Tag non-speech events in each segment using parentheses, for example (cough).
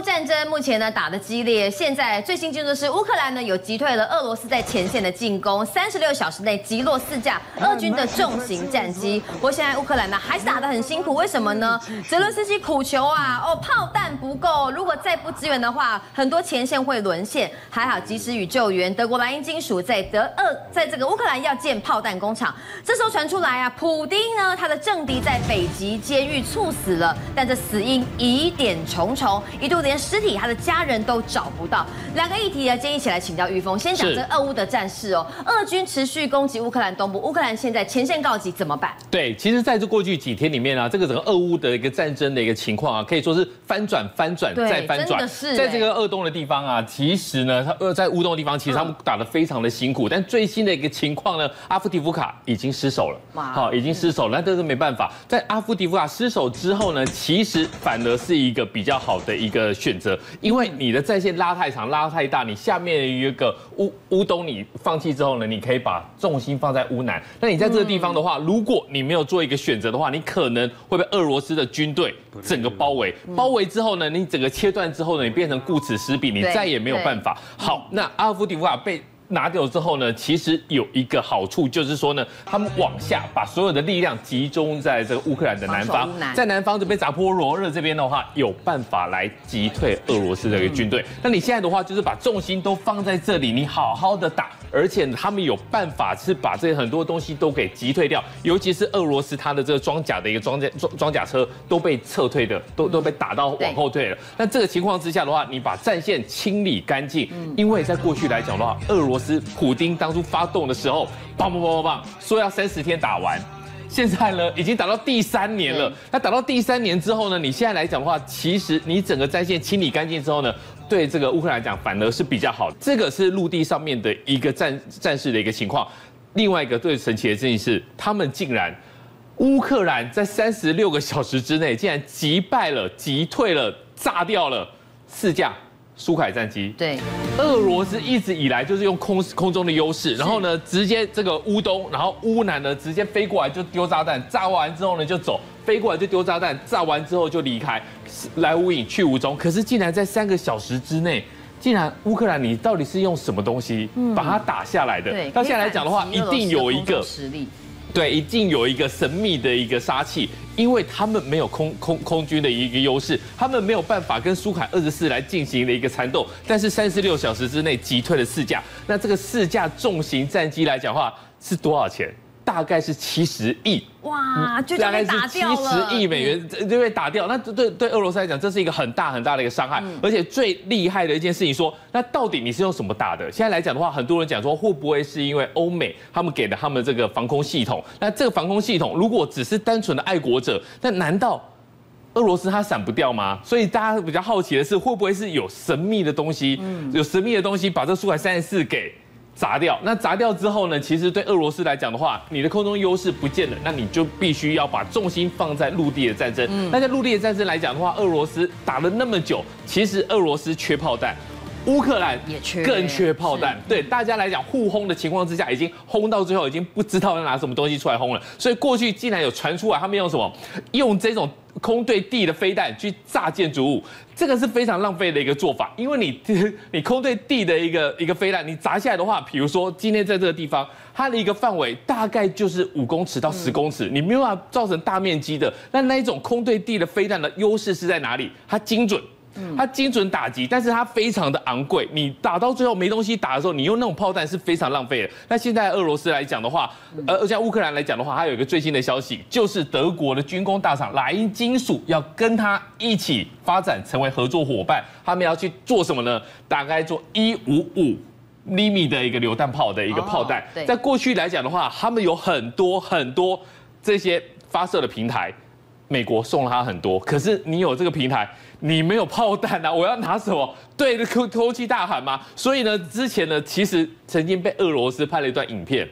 乌战争目前呢打得激烈，现在最新进度是乌克兰呢有击退了俄罗斯在前线的进攻，三十六小时内击落四架俄军的重型战机。不过现在乌克兰呢还是打得很辛苦，为什么呢？泽伦斯基苦求啊，哦炮弹不够，如果再不支援的话，很多前线会沦陷。还好及时与救援，德国莱茵金属在德俄在这个乌克兰要建炮弹工厂。这时候传出来啊，普丁呢他的政敌在北极监狱猝死了，但这死因疑点重重，一度连尸体他的家人都找不到。两个议题啊，建议一起来请教玉峰。先讲这俄乌的战事哦，俄军持续攻击乌克兰东部，乌克兰现在前线告急，怎么办？对，其实在这过去几天里面啊，这个整个俄乌的一个战争的一个情况啊，可以说是翻转、翻转再翻转。是在这个俄东的地方啊，其实呢，他呃在乌东的地方，其实他们打得非常的辛苦。但最新的一个情况呢，阿夫迪夫卡已经失守了，好，已经失守了。那这是没办法，在阿夫迪夫卡失守之后呢，其实反而是一个比较好的一个选择，因为你的战线拉太长、拉太大，你下面有一个乌乌东你放弃之后呢，你可以把重心放在乌南。那你在这个地方的话，如果你没有做一个选择的话，你可能会被俄罗斯的军队整个包围。包围之后呢，你整个切断之后呢，你变成顾此失彼，你再也没有办法。好，那阿夫迪夫卡被。拿掉之后呢，其实有一个好处，就是说呢，他们往下把所有的力量集中在这个乌克兰的南方，在南方这边扎波罗热这边的话，有办法来击退俄罗斯的一个军队。那你现在的话，就是把重心都放在这里，你好好的打，而且他们有办法是把这些很多东西都给击退掉，尤其是俄罗斯它的这个装甲的一个装甲装装甲车都被撤退的，都都被打到往后退了。那这个情况之下的话，你把战线清理干净，因为在过去来讲的话，俄罗斯普丁当初发动的时候，棒棒棒棒棒，说要三十天打完，现在呢已经打到第三年了。那打到第三年之后呢，你现在来讲的话，其实你整个战线清理干净之后呢，对这个乌克兰来讲反而是比较好。这个是陆地上面的一个战战事的一个情况。另外一个最神奇的事情是，他们竟然乌克兰在三十六个小时之内，竟然击败了、击退了、炸掉了四架。苏凯战机，对，俄罗斯一直以来就是用空空中的优势，然后呢，直接这个乌东，然后乌南呢，直接飞过来就丢炸弹，炸完之后呢就走，飞过来就丢炸弹，炸完之后就离开，来无影去无踪。可是竟然在三个小时之内，竟然乌克兰你到底是用什么东西把它打下来的？到现在来讲的话，一定有一个实力。对，一定有一个神秘的一个杀器，因为他们没有空空空军的一个优势，他们没有办法跟苏凯二十四来进行的一个缠斗，但是三十六小时之内击退了四架，那这个四架重型战机来讲话是多少钱？大概是七十亿哇，就大概是七十亿美元就被打掉。那对对俄罗斯来讲，这是一个很大很大的一个伤害。而且最厉害的一件事情，说那到底你是用什么打的？现在来讲的话，很多人讲说会不会是因为欧美他们给的他们这个防空系统？那这个防空系统如果只是单纯的爱国者，那难道俄罗斯它闪不掉吗？所以大家比较好奇的是，会不会是有神秘的东西？有神秘的东西把这苏海三十四给？砸掉，那砸掉之后呢？其实对俄罗斯来讲的话，你的空中优势不见了，那你就必须要把重心放在陆地的战争。嗯，那在陆地的战争来讲的话，俄罗斯打了那么久，其实俄罗斯缺炮弹，乌克兰也缺，更缺炮弹。对大家来讲，互轰的情况之下，已经轰到最后，已经不知道要拿什么东西出来轰了。所以过去竟然有传出来，他们用什么？用这种。空对地的飞弹去炸建筑物，这个是非常浪费的一个做法。因为你 (laughs) 你空对地的一个一个飞弹，你砸下来的话，比如说今天在这个地方，它的一个范围大概就是五公尺到十公尺，你没有办法造成大面积的。那那一种空对地的飞弹的优势是在哪里？它精准。它精准打击，但是它非常的昂贵。你打到最后没东西打的时候，你用那种炮弹是非常浪费的。那现在俄罗斯来讲的话，呃，而且乌克兰来讲的话，它有一个最新的消息，就是德国的军工大厂莱茵金属要跟它一起发展，成为合作伙伴。他们要去做什么呢？大概做一五五厘米的一个榴弹炮的一个炮弹。在过去来讲的话，他们有很多很多这些发射的平台。美国送了他很多，可是你有这个平台，你没有炮弹啊！(laughs) 我要拿什么对着空空气大喊吗？所以呢，之前呢，其实曾经被俄罗斯拍了一段影片，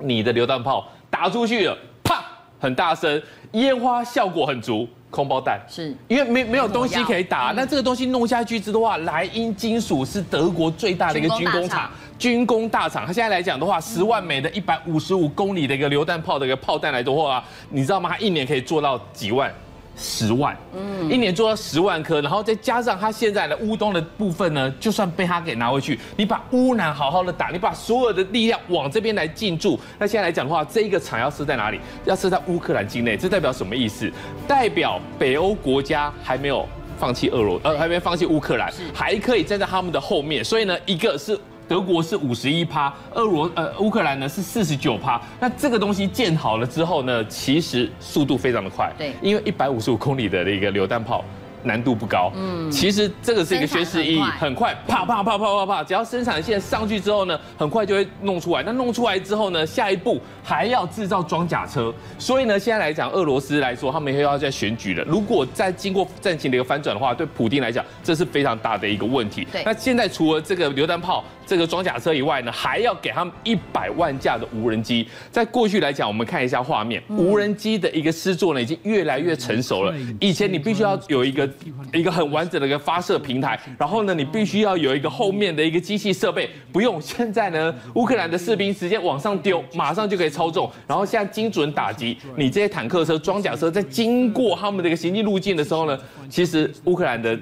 你的榴弹炮打出去了，啪，很大声，烟花效果很足。空包弹是因为没没有东西可以打，那这个东西弄下去之的话，莱茵金属是德国最大的一个军工厂，军工大厂。它现在来讲的话，十万枚的一百五十五公里的一个榴弹炮的一个炮弹来的话，你知道吗？它一年可以做到几万？十万，嗯，一年做到十万颗，然后再加上他现在的乌东的部分呢，就算被他给拿回去，你把乌南好好的打，你把所有的力量往这边来进驻，那现在来讲的话，这一个厂要设在哪里？要设在乌克兰境内，这代表什么意思？代表北欧国家还没有放弃俄罗，呃，还没放弃乌克兰，还可以站在他们的后面，所以呢，一个是。德国是五十一趴，俄罗呃乌克兰呢是四十九趴。那这个东西建好了之后呢，其实速度非常的快，对，因为一百五十五公里的那个榴弹炮。难度不高，嗯，其实这个是一个宣示意义，很快，啪啪啪啪啪啪，只要生产线上去之后呢，很快就会弄出来。那弄出来之后呢，下一步还要制造装甲车。所以呢，现在来讲，俄罗斯来说，他们又要在选举了。如果再经过战情的一个翻转的话，对普丁来讲，这是非常大的一个问题。对，那现在除了这个榴弹炮、这个装甲车以外呢，还要给他们一百万架的无人机。在过去来讲，我们看一下画面，无人机的一个施作呢，已经越来越成熟了。以前你必须要有一个。一个很完整的一个发射平台，然后呢，你必须要有一个后面的一个机器设备，不用现在呢，(laughs) 乌克兰的士兵直接往上丢，马上就可以操纵，然后现在精准打击你这些坦克车、装甲车，在经过他们的一个行进路径的时候呢，其实乌克兰的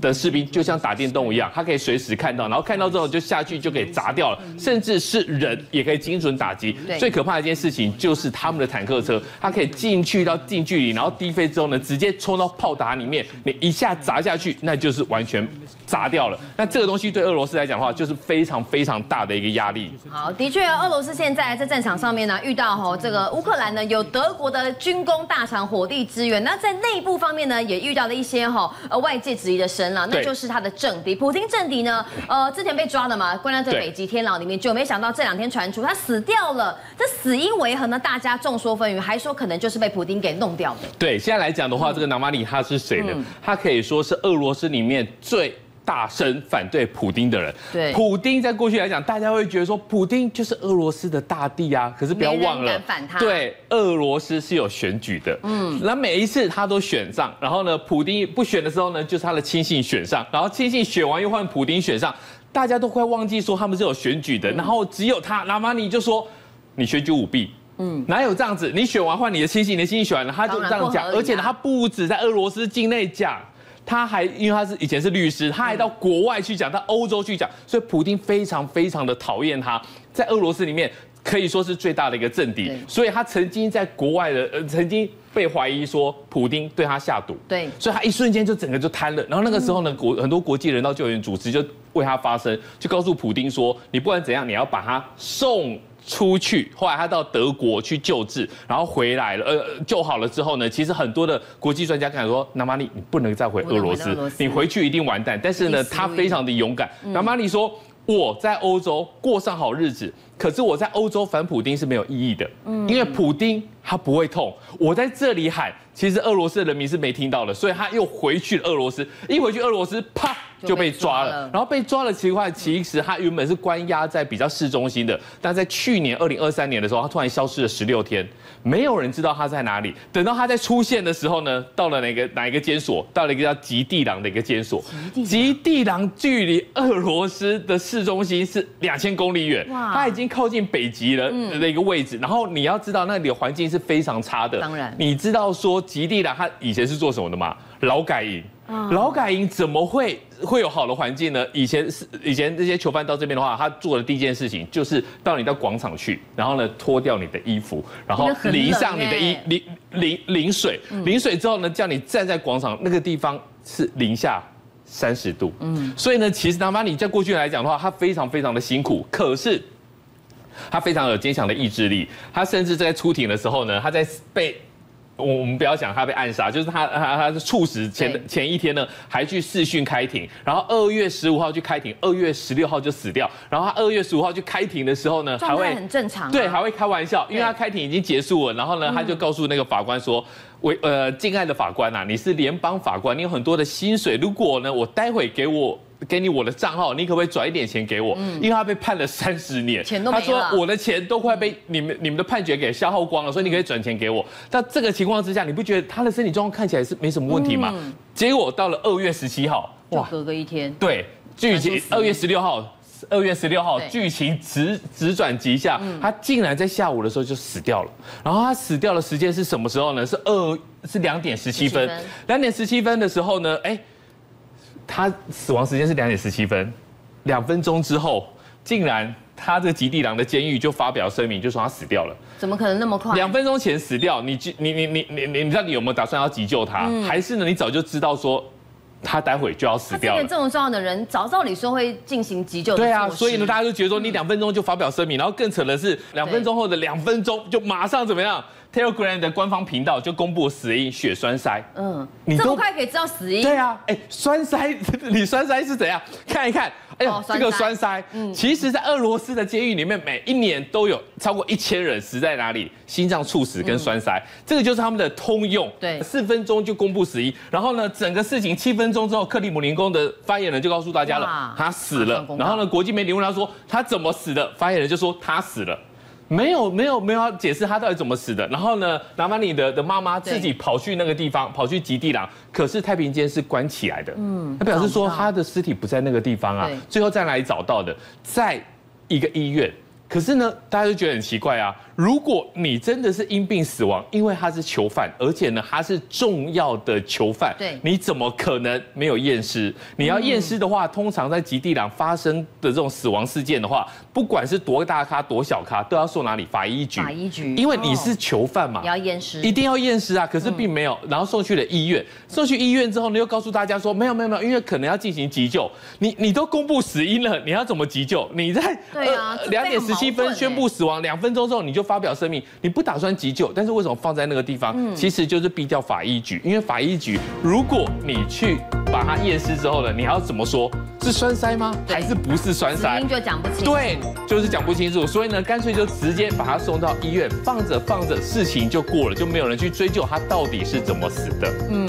的士兵就像打电动一样，他可以随时看到，然后看到之后就下去就可以砸掉了，甚至是人也可以精准打击。最可怕的一件事情就是他们的坦克车，它可以进去到近距离，然后低飞之后呢，直接冲到炮塔里面，你一下。砸下去，那就是完全砸掉了。那这个东西对俄罗斯来讲的话，就是非常非常大的一个压力。好，的确，俄罗斯现在在战场上面呢，遇到吼这个乌克兰呢，有德国的军工大厂火力支援。那在内部方面呢，也遇到了一些哈呃外界质疑的声浪，那就是他的政敌普京政敌呢，呃之前被抓了嘛，关在这北极天牢里面，就没想到这两天传出他死掉了。这死因为何呢？大家众说纷纭，还说可能就是被普京给弄掉的。对，现在来讲的话，这个纳马里他是谁呢？他可以。说是俄罗斯里面最大声反对普丁的人。对，普丁在过去来讲，大家会觉得说，普丁就是俄罗斯的大帝啊。可是不要忘了，反他对，俄罗斯是有选举的。嗯，那每一次他都选上，然后呢，普丁不选的时候呢，就是他的亲信选上，然后亲信选完又换普丁选上，大家都快忘记说他们是有选举的。然后只有他，纳瓦尼就说你选举舞弊。嗯，哪有这样子？你选完换你的亲戚，你的亲戚选完了，他就这样讲。而且呢，他不止在俄罗斯境内讲。他还因为他是以前是律师，他还到国外去讲，到欧洲去讲，所以普京非常非常的讨厌他，在俄罗斯里面可以说是最大的一个政敌，所以他曾经在国外的呃曾经被怀疑说普丁对他下毒，对，所以他一瞬间就整个就瘫了，然后那个时候呢，国很多国际人道救援组织就为他发声，就告诉普丁说，你不管怎样，你要把他送。出去，后来他到德国去救治，然后回来了，呃，救好了之后呢，其实很多的国际专家跟他说，纳瓦尼，你不能再回俄罗斯，你回去一定完蛋。但是呢，他非常的勇敢。纳瓦尼说，我在欧洲过上好日子，可是我在欧洲反普丁是没有意义的，嗯因为普丁他不会痛，我在这里喊，其实俄罗斯的人民是没听到的，所以他又回去了俄罗斯，一回去俄罗斯，啪。就被抓了，然后被抓了奇怪，其实他原本是关押在比较市中心的，但在去年二零二三年的时候，他突然消失了十六天，没有人知道他在哪里。等到他在出现的时候呢，到了哪个哪一个监所？到了一个叫极地狼的一个监所。极地狼距离俄罗斯的市中心是两千公里远，哇，他已经靠近北极了的一个位置。然后你要知道，那里的环境是非常差的。当然，你知道说极地狼他以前是做什么的吗？劳改营。劳改营怎么会会有好的环境呢？以前是以前这些囚犯到这边的话，他做的第一件事情就是到你到广场去，然后呢脱掉你的衣服，然后淋上你的衣淋淋淋水，淋水之后呢叫你站在广场那个地方是零下三十度，嗯，所以呢其实纳瓦尼在过去来讲的话，他非常非常的辛苦，可是他非常有坚强的意志力，他甚至在出庭的时候呢，他在被。我我们不要讲他被暗杀，就是他他他是猝死前前一天呢，还去试讯开庭，然后二月十五号去开庭，二月十六号就死掉，然后他二月十五号去开庭的时候呢，还会很正常，对，还会开玩笑，因为他开庭已经结束了，然后呢，他就告诉那个法官说，为呃敬爱的法官呐，你是联邦法官，你有很多的薪水，如果呢我待会给我。给你我的账号，你可不可以转一点钱给我？嗯，因为他被判了三十年，钱都没了。他说我的钱都快被你们你们的判决给消耗光了，所以你可以转钱给我。在这个情况之下，你不觉得他的身体状况看起来是没什么问题吗？结果到了二月十七号，哇，隔个一天，对，剧情二月十六号二月十六号对剧情直直转急下，他竟然在下午的时候就死掉了。然后他死掉的时间是什么时候呢？是二是两点十七分17分。两点十七分的时候呢，哎，他死亡时间是两点十七分，两分钟之后，竟然他这个极地狼的监狱就发表声明，就说他死掉了。怎么可能那么快？两分钟前死掉，你你你你你你你到底有没有打算要急救他？还是呢，你早就知道说他待会就要死掉了他这？么重要的人，早照理说会进行急救的对啊，所以呢，大家就觉得说你两分钟就发表声明，然后更扯的是两分钟后的两分钟就马上怎么样？Telegram 的官方频道就公布死因血栓塞。嗯，这么快可以知道死因？对啊，哎，栓塞，(laughs) 你栓塞是怎样？看一看，哎呦哦，这个栓塞，嗯其实，在俄罗斯的监狱里面，每一年都有超过一千人死在哪里？心脏猝死跟栓塞，这个就是他们的通用。对四分钟就公布死因，然后呢，整个事情七分钟之后，克里姆林宫的发言人就告诉大家了，他死了然后呢，国际媒体问他说他怎么死的，发言人就说他死了。没有没有没有要解释他到底怎么死的。然后呢，拿玛尼的的妈妈自己跑去那个地方，跑去极地狼，可是太平间是关起来的。嗯，他表示说他的尸体不在那个地方啊对，最后在哪里找到的？在一个医院。可是呢，大家就觉得很奇怪啊。如果你真的是因病死亡，因为他是囚犯，而且呢他是重要的囚犯，对你怎么可能没有验尸？你要验尸的话，通常在极地狼发生的这种死亡事件的话，不管是多大咖多小咖，都要送哪里法医局？法医局因为你是囚犯嘛，你要验尸一定要验尸啊。可是并没有，然后送去了医院，送去医院之后呢，又告诉大家说没有没有没有，因为可能要进行急救。你你都公布死因了，你要怎么急救？你在对啊这两点十七分宣布死亡，两分钟之后你就发表声明，你不打算急救，但是为什么放在那个地方？嗯其实就是避掉法医局，因为法医局如果你去把它验尸之后呢，你还要怎么说？是栓塞吗？还是不是栓塞因？就讲不清。对，就是讲不清楚，所以呢，干脆就直接把他送到医院，放着放着，事情就过了，就没有人去追究他到底是怎么死的。嗯，